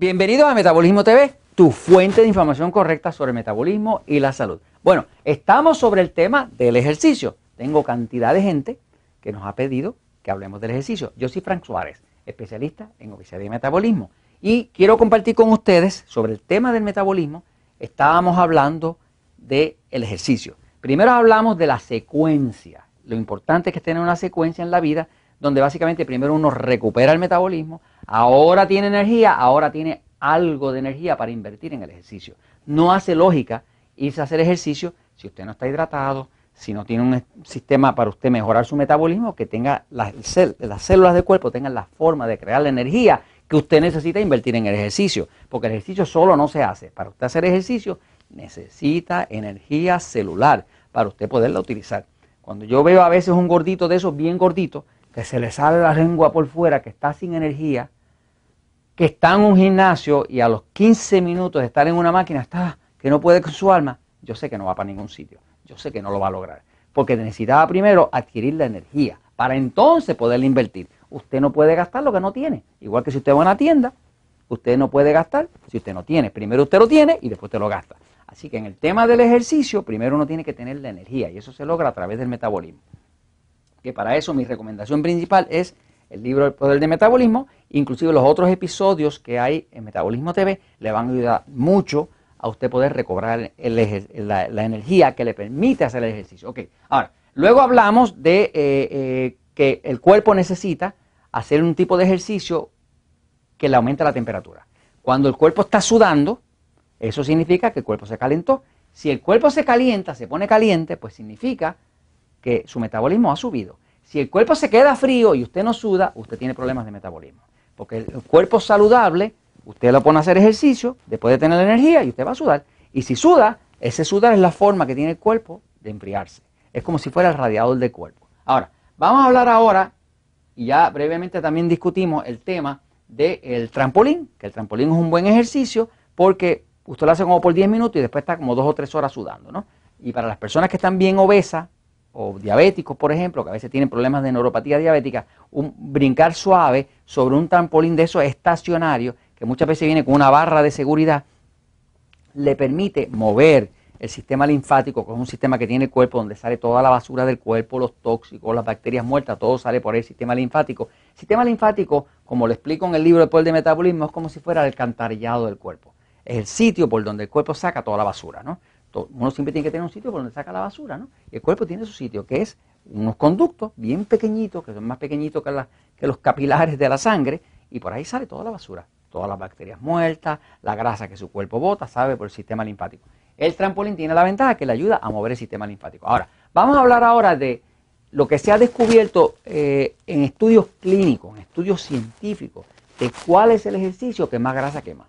Bienvenidos a Metabolismo TV, tu fuente de información correcta sobre metabolismo y la salud. Bueno, estamos sobre el tema del ejercicio. Tengo cantidad de gente que nos ha pedido que hablemos del ejercicio. Yo soy Frank Suárez, especialista en obesidad y metabolismo. Y quiero compartir con ustedes sobre el tema del metabolismo. Estábamos hablando del ejercicio. Primero hablamos de la secuencia. Lo importante es que tener una secuencia en la vida donde básicamente primero uno recupera el metabolismo, ahora tiene energía, ahora tiene algo de energía para invertir en el ejercicio. No hace lógica irse a hacer ejercicio si usted no está hidratado, si no tiene un sistema para usted mejorar su metabolismo, que tenga las, las células del cuerpo tengan la forma de crear la energía que usted necesita invertir en el ejercicio, porque el ejercicio solo no se hace. Para usted hacer ejercicio necesita energía celular para usted poderla utilizar. Cuando yo veo a veces un gordito de esos bien gordito, que se le sale la lengua por fuera, que está sin energía, que está en un gimnasio y a los 15 minutos de estar en una máquina está que no puede con su alma, yo sé que no va para ningún sitio. Yo sé que no lo va a lograr. Porque necesitaba primero adquirir la energía para entonces poderla invertir. Usted no puede gastar lo que no tiene. Igual que si usted va a una tienda, usted no puede gastar si usted no tiene. Primero usted lo tiene y después usted lo gasta. Así que en el tema del ejercicio, primero uno tiene que tener la energía y eso se logra a través del metabolismo que para eso mi recomendación principal es el libro El Poder del Metabolismo, inclusive los otros episodios que hay en Metabolismo TV le van a ayudar mucho a usted poder recobrar la, energía que le permite hacer el ejercicio. Ok, ahora, luego hablamos de eh, eh, que el cuerpo necesita hacer un tipo de ejercicio que le aumenta la temperatura. Cuando el cuerpo está sudando, eso significa que el cuerpo se calentó. Si el cuerpo se calienta, se pone caliente, pues significa que su metabolismo ha subido. Si el cuerpo se queda frío y usted no suda, usted tiene problemas de metabolismo. Porque el cuerpo saludable, usted lo pone a hacer ejercicio, después de tener energía y usted va a sudar. Y si suda, ese sudar es la forma que tiene el cuerpo de enfriarse. Es como si fuera el radiador del cuerpo. Ahora, vamos a hablar ahora, y ya brevemente también discutimos el tema del trampolín, que el trampolín es un buen ejercicio porque usted lo hace como por 10 minutos y después está como dos o tres horas sudando, ¿no? Y para las personas que están bien obesas, o diabéticos, por ejemplo, que a veces tienen problemas de neuropatía diabética, un brincar suave sobre un trampolín de esos estacionario, que muchas veces viene con una barra de seguridad, le permite mover el sistema linfático, que es un sistema que tiene el cuerpo donde sale toda la basura del cuerpo, los tóxicos, las bacterias muertas, todo sale por el sistema linfático. El sistema linfático, como lo explico en el libro El Poder de Metabolismo, es como si fuera el alcantarillado del cuerpo. Es el sitio por donde el cuerpo saca toda la basura, ¿no? Uno siempre tiene que tener un sitio por donde saca la basura, ¿no? Y el cuerpo tiene su sitio, que es unos conductos bien pequeñitos, que son más pequeñitos que, los capilares de la sangre, y por ahí sale toda la basura, todas las bacterias muertas, la grasa que su cuerpo bota, sabe, por el sistema linfático. El trampolín tiene la ventaja que le ayuda a mover el sistema linfático. Ahora, vamos a hablar ahora de lo que se ha descubierto eh, en estudios clínicos, en estudios científicos, de cuál es el ejercicio que más grasa quema.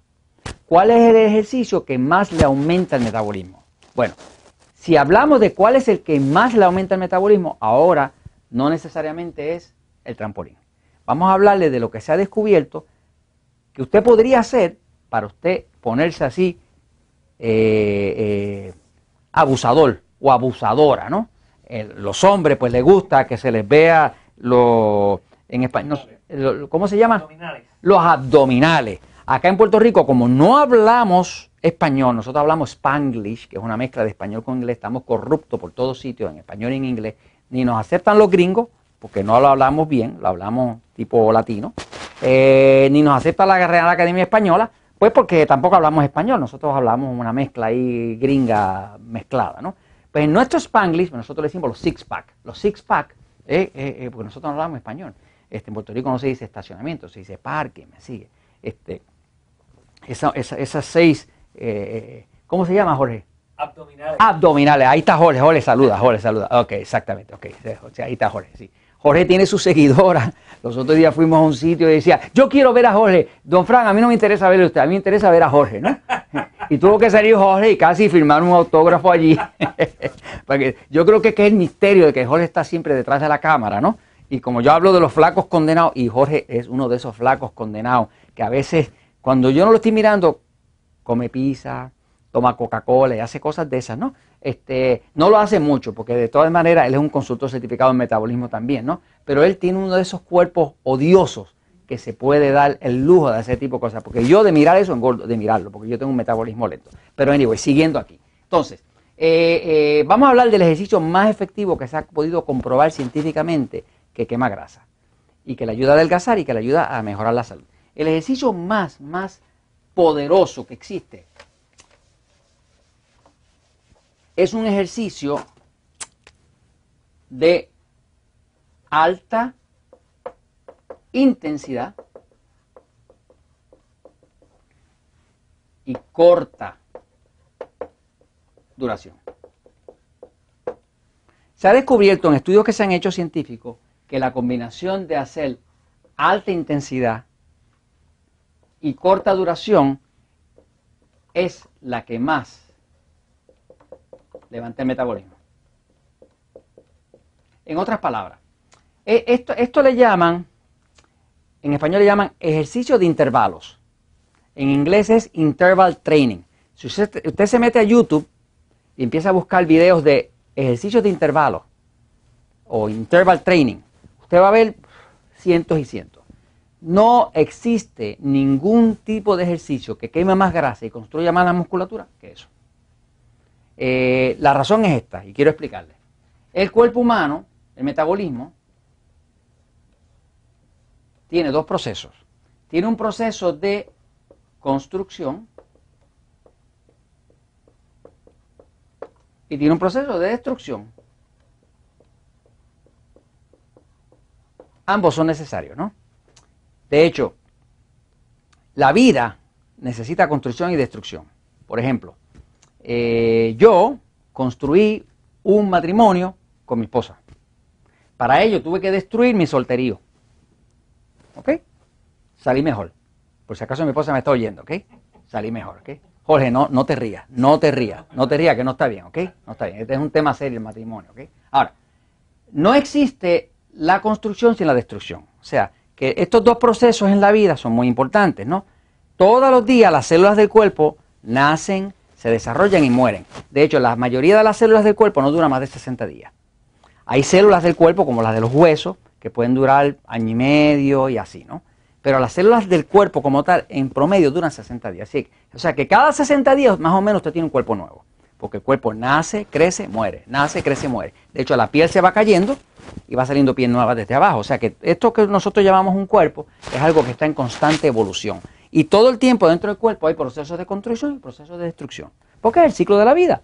¿Cuál es el ejercicio que más le aumenta el metabolismo? Bueno, si hablamos de cuál es el que más le aumenta el metabolismo, ahora no necesariamente es el trampolín. Vamos a hablarle de lo que se ha descubierto que usted podría hacer para usted ponerse así eh, eh, abusador o abusadora, ¿no? los hombres pues les gusta que se les vea lo en español, ¿cómo se llama? Los abdominales. Acá en Puerto Rico, como no hablamos español, nosotros hablamos spanglish, que es una mezcla de español con inglés, estamos corruptos por todos sitios, en español y en inglés, ni nos aceptan los gringos, porque no lo hablamos bien, lo hablamos tipo latino, eh, ni nos acepta la Real Academia Española, pues porque tampoco hablamos español, nosotros hablamos una mezcla ahí gringa mezclada, ¿no? Pues en nuestro spanglish, nosotros le decimos los six pack, los six pack, eh, eh, porque nosotros no hablamos español, este, en Puerto Rico no se dice estacionamiento, se dice parque, me sigue, este, esas seis eh, ¿cómo se llama, Jorge? Abdominales. Abdominales, ahí está Jorge, Jorge saluda, Jorge saluda. Ok, exactamente, ok, ahí está Jorge, sí. Jorge tiene su seguidora. Los otros días fuimos a un sitio y decía, yo quiero ver a Jorge. Don Fran, a mí no me interesa verle a usted, a mí me interesa ver a Jorge, ¿no? Y tuvo que salir Jorge y casi firmar un autógrafo allí. Porque yo creo que es el misterio de que Jorge está siempre detrás de la cámara, ¿no? Y como yo hablo de los flacos condenados, y Jorge es uno de esos flacos condenados, que a veces, cuando yo no lo estoy mirando, come pizza, toma Coca-Cola y hace cosas de esas, ¿no? Este, no lo hace mucho, porque de todas maneras él es un consultor certificado en metabolismo también, ¿no? Pero él tiene uno de esos cuerpos odiosos que se puede dar el lujo de hacer tipo de cosas. Porque yo de mirar eso engordo, de mirarlo, porque yo tengo un metabolismo lento. Pero anyway, siguiendo aquí. Entonces, eh, eh, vamos a hablar del ejercicio más efectivo que se ha podido comprobar científicamente que quema grasa y que le ayuda a adelgazar y que le ayuda a mejorar la salud. El ejercicio más, más poderoso que existe es un ejercicio de alta intensidad y corta duración. Se ha descubierto en estudios que se han hecho científicos que la combinación de hacer alta intensidad y corta duración es la que más levanta el metabolismo. En otras palabras, e, esto, esto le llaman, en español le llaman ejercicio de intervalos. En inglés es interval training. Si usted, usted se mete a YouTube y empieza a buscar videos de ejercicios de intervalos o interval training, usted va a ver cientos y cientos. No existe ningún tipo de ejercicio que queme más grasa y construya más la musculatura que eso. Eh, la razón es esta, y quiero explicarle. El cuerpo humano, el metabolismo, tiene dos procesos. Tiene un proceso de construcción y tiene un proceso de destrucción. Ambos son necesarios, ¿no? De hecho, la vida necesita construcción y destrucción. Por ejemplo, eh, yo construí un matrimonio con mi esposa. Para ello tuve que destruir mi solterío. ¿Ok? Salí mejor. Por si acaso mi esposa me está oyendo, ¿ok? Salí mejor, ¿ok? Jorge, no, no te rías, no te rías, no te rías, que no está bien, ¿ok? No está bien. Este es un tema serio el matrimonio, ¿ok? Ahora, no existe la construcción sin la destrucción. O sea, que estos dos procesos en la vida son muy importantes, ¿no? Todos los días las células del cuerpo nacen, se desarrollan y mueren. De hecho, la mayoría de las células del cuerpo no duran más de 60 días. Hay células del cuerpo, como las de los huesos, que pueden durar año y medio y así, ¿no? Pero las células del cuerpo como tal, en promedio, duran 60 días. o sea que cada 60 días más o menos usted tiene un cuerpo nuevo. Porque el cuerpo nace, crece, muere, nace, crece, muere. De hecho, la piel se va cayendo y va saliendo piel nueva desde abajo. O sea que esto que nosotros llamamos un cuerpo es algo que está en constante evolución. Y todo el tiempo dentro del cuerpo hay procesos de construcción y procesos de destrucción. Porque es el ciclo de la vida.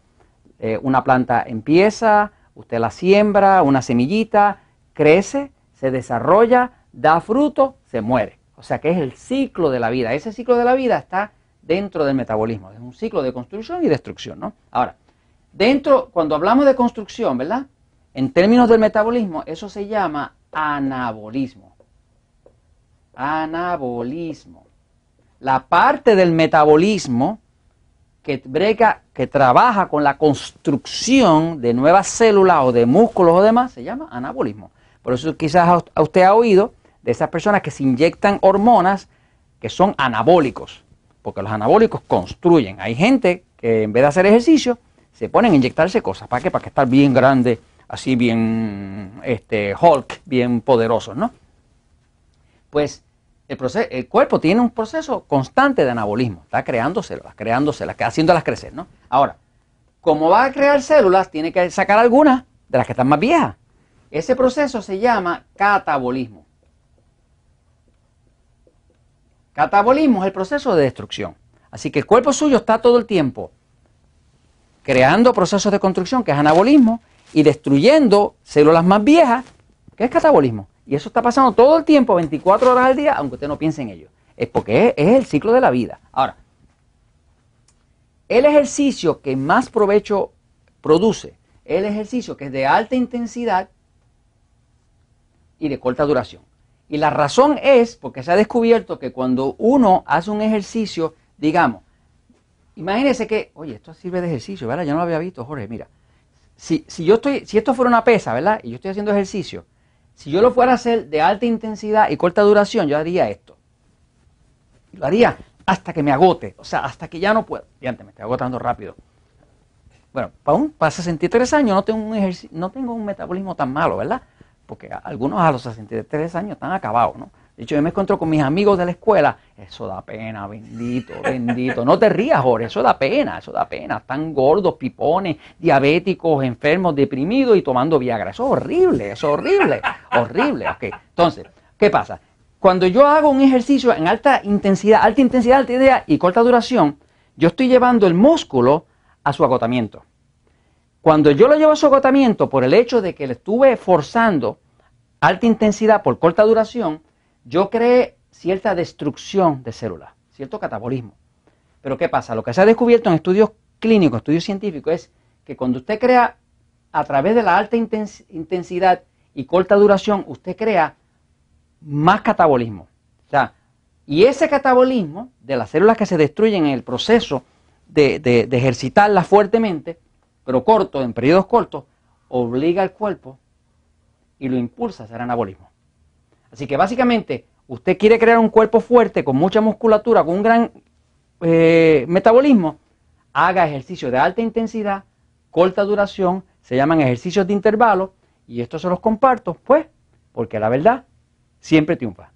Eh, una planta empieza, usted la siembra, una semillita, crece, se desarrolla, da fruto, se muere. O sea que es el ciclo de la vida. Ese ciclo de la vida está dentro del metabolismo. Es un ciclo de construcción y destrucción. ¿no? Ahora, dentro, cuando hablamos de construcción, ¿verdad? En términos del metabolismo, eso se llama anabolismo. Anabolismo la parte del metabolismo que, que trabaja con la construcción de nuevas células o de músculos o demás, se llama anabolismo. Por eso quizás usted ha oído de esas personas que se inyectan hormonas que son anabólicos, porque los anabólicos construyen. Hay gente que en vez de hacer ejercicio, se ponen a inyectarse cosas. ¿Para qué? Para que estar bien grande, así bien este, Hulk, bien poderoso, ¿no? Pues el, cuerpo tiene un proceso constante de anabolismo, está creando células, creando células, haciéndolas crecer, ¿no? Ahora, como va a crear células, tiene que sacar algunas de las que están más viejas. Ese proceso se llama catabolismo. Catabolismo es el proceso de destrucción. Así que el cuerpo suyo está todo el tiempo creando procesos de construcción, que es anabolismo, y destruyendo células más viejas, que es catabolismo. Y eso está pasando todo el tiempo, 24 horas al día, aunque usted no piense en ello. Es porque es, el ciclo de la vida. Ahora, el ejercicio que más provecho produce el ejercicio que es de alta intensidad y de corta duración. Y la razón es porque se ha descubierto que cuando uno hace un ejercicio, digamos, imagínese que, oye, esto sirve de ejercicio, ¿verdad? Ya no lo había visto, Jorge, mira. Si, si yo estoy, si esto fuera una pesa, ¿verdad? Y yo estoy haciendo ejercicio, si yo lo fuera a hacer de alta intensidad y corta duración, yo haría esto. Lo haría hasta que me agote, o sea, hasta que ya no puedo. Y me estoy agotando rápido. Bueno, para, un, para 63 años no tengo, un no tengo un metabolismo tan malo, ¿verdad? Porque algunos a los 63 años están acabados, ¿no? De hecho, yo me encuentro con mis amigos de la escuela. Eso da pena, bendito, bendito. No te rías, Jorge, eso da pena, eso da pena. Están gordos, pipones, diabéticos, enfermos, deprimidos y tomando Viagra. Eso es horrible, eso es horrible, horrible. Ok, entonces, ¿qué pasa? Cuando yo hago un ejercicio en alta intensidad, alta intensidad, alta intensidad y corta duración, yo estoy llevando el músculo a su agotamiento. Cuando yo lo llevo a su agotamiento por el hecho de que le estuve forzando alta intensidad por corta duración, yo creé cierta destrucción de células, cierto catabolismo. Pero ¿qué pasa? Lo que se ha descubierto en estudios clínicos, estudios científicos, es que cuando usted crea a través de la alta intensidad y corta duración, usted crea más catabolismo. O sea, y ese catabolismo de las células que se destruyen en el proceso de, de ejercitarlas fuertemente, pero corto, en periodos cortos, obliga al cuerpo y lo impulsa a hacer anabolismo. Así que básicamente, usted quiere crear un cuerpo fuerte, con mucha musculatura, con un gran eh, metabolismo, haga ejercicios de alta intensidad, corta duración, se llaman ejercicios de intervalo, y esto se los comparto, pues, porque la verdad siempre triunfa.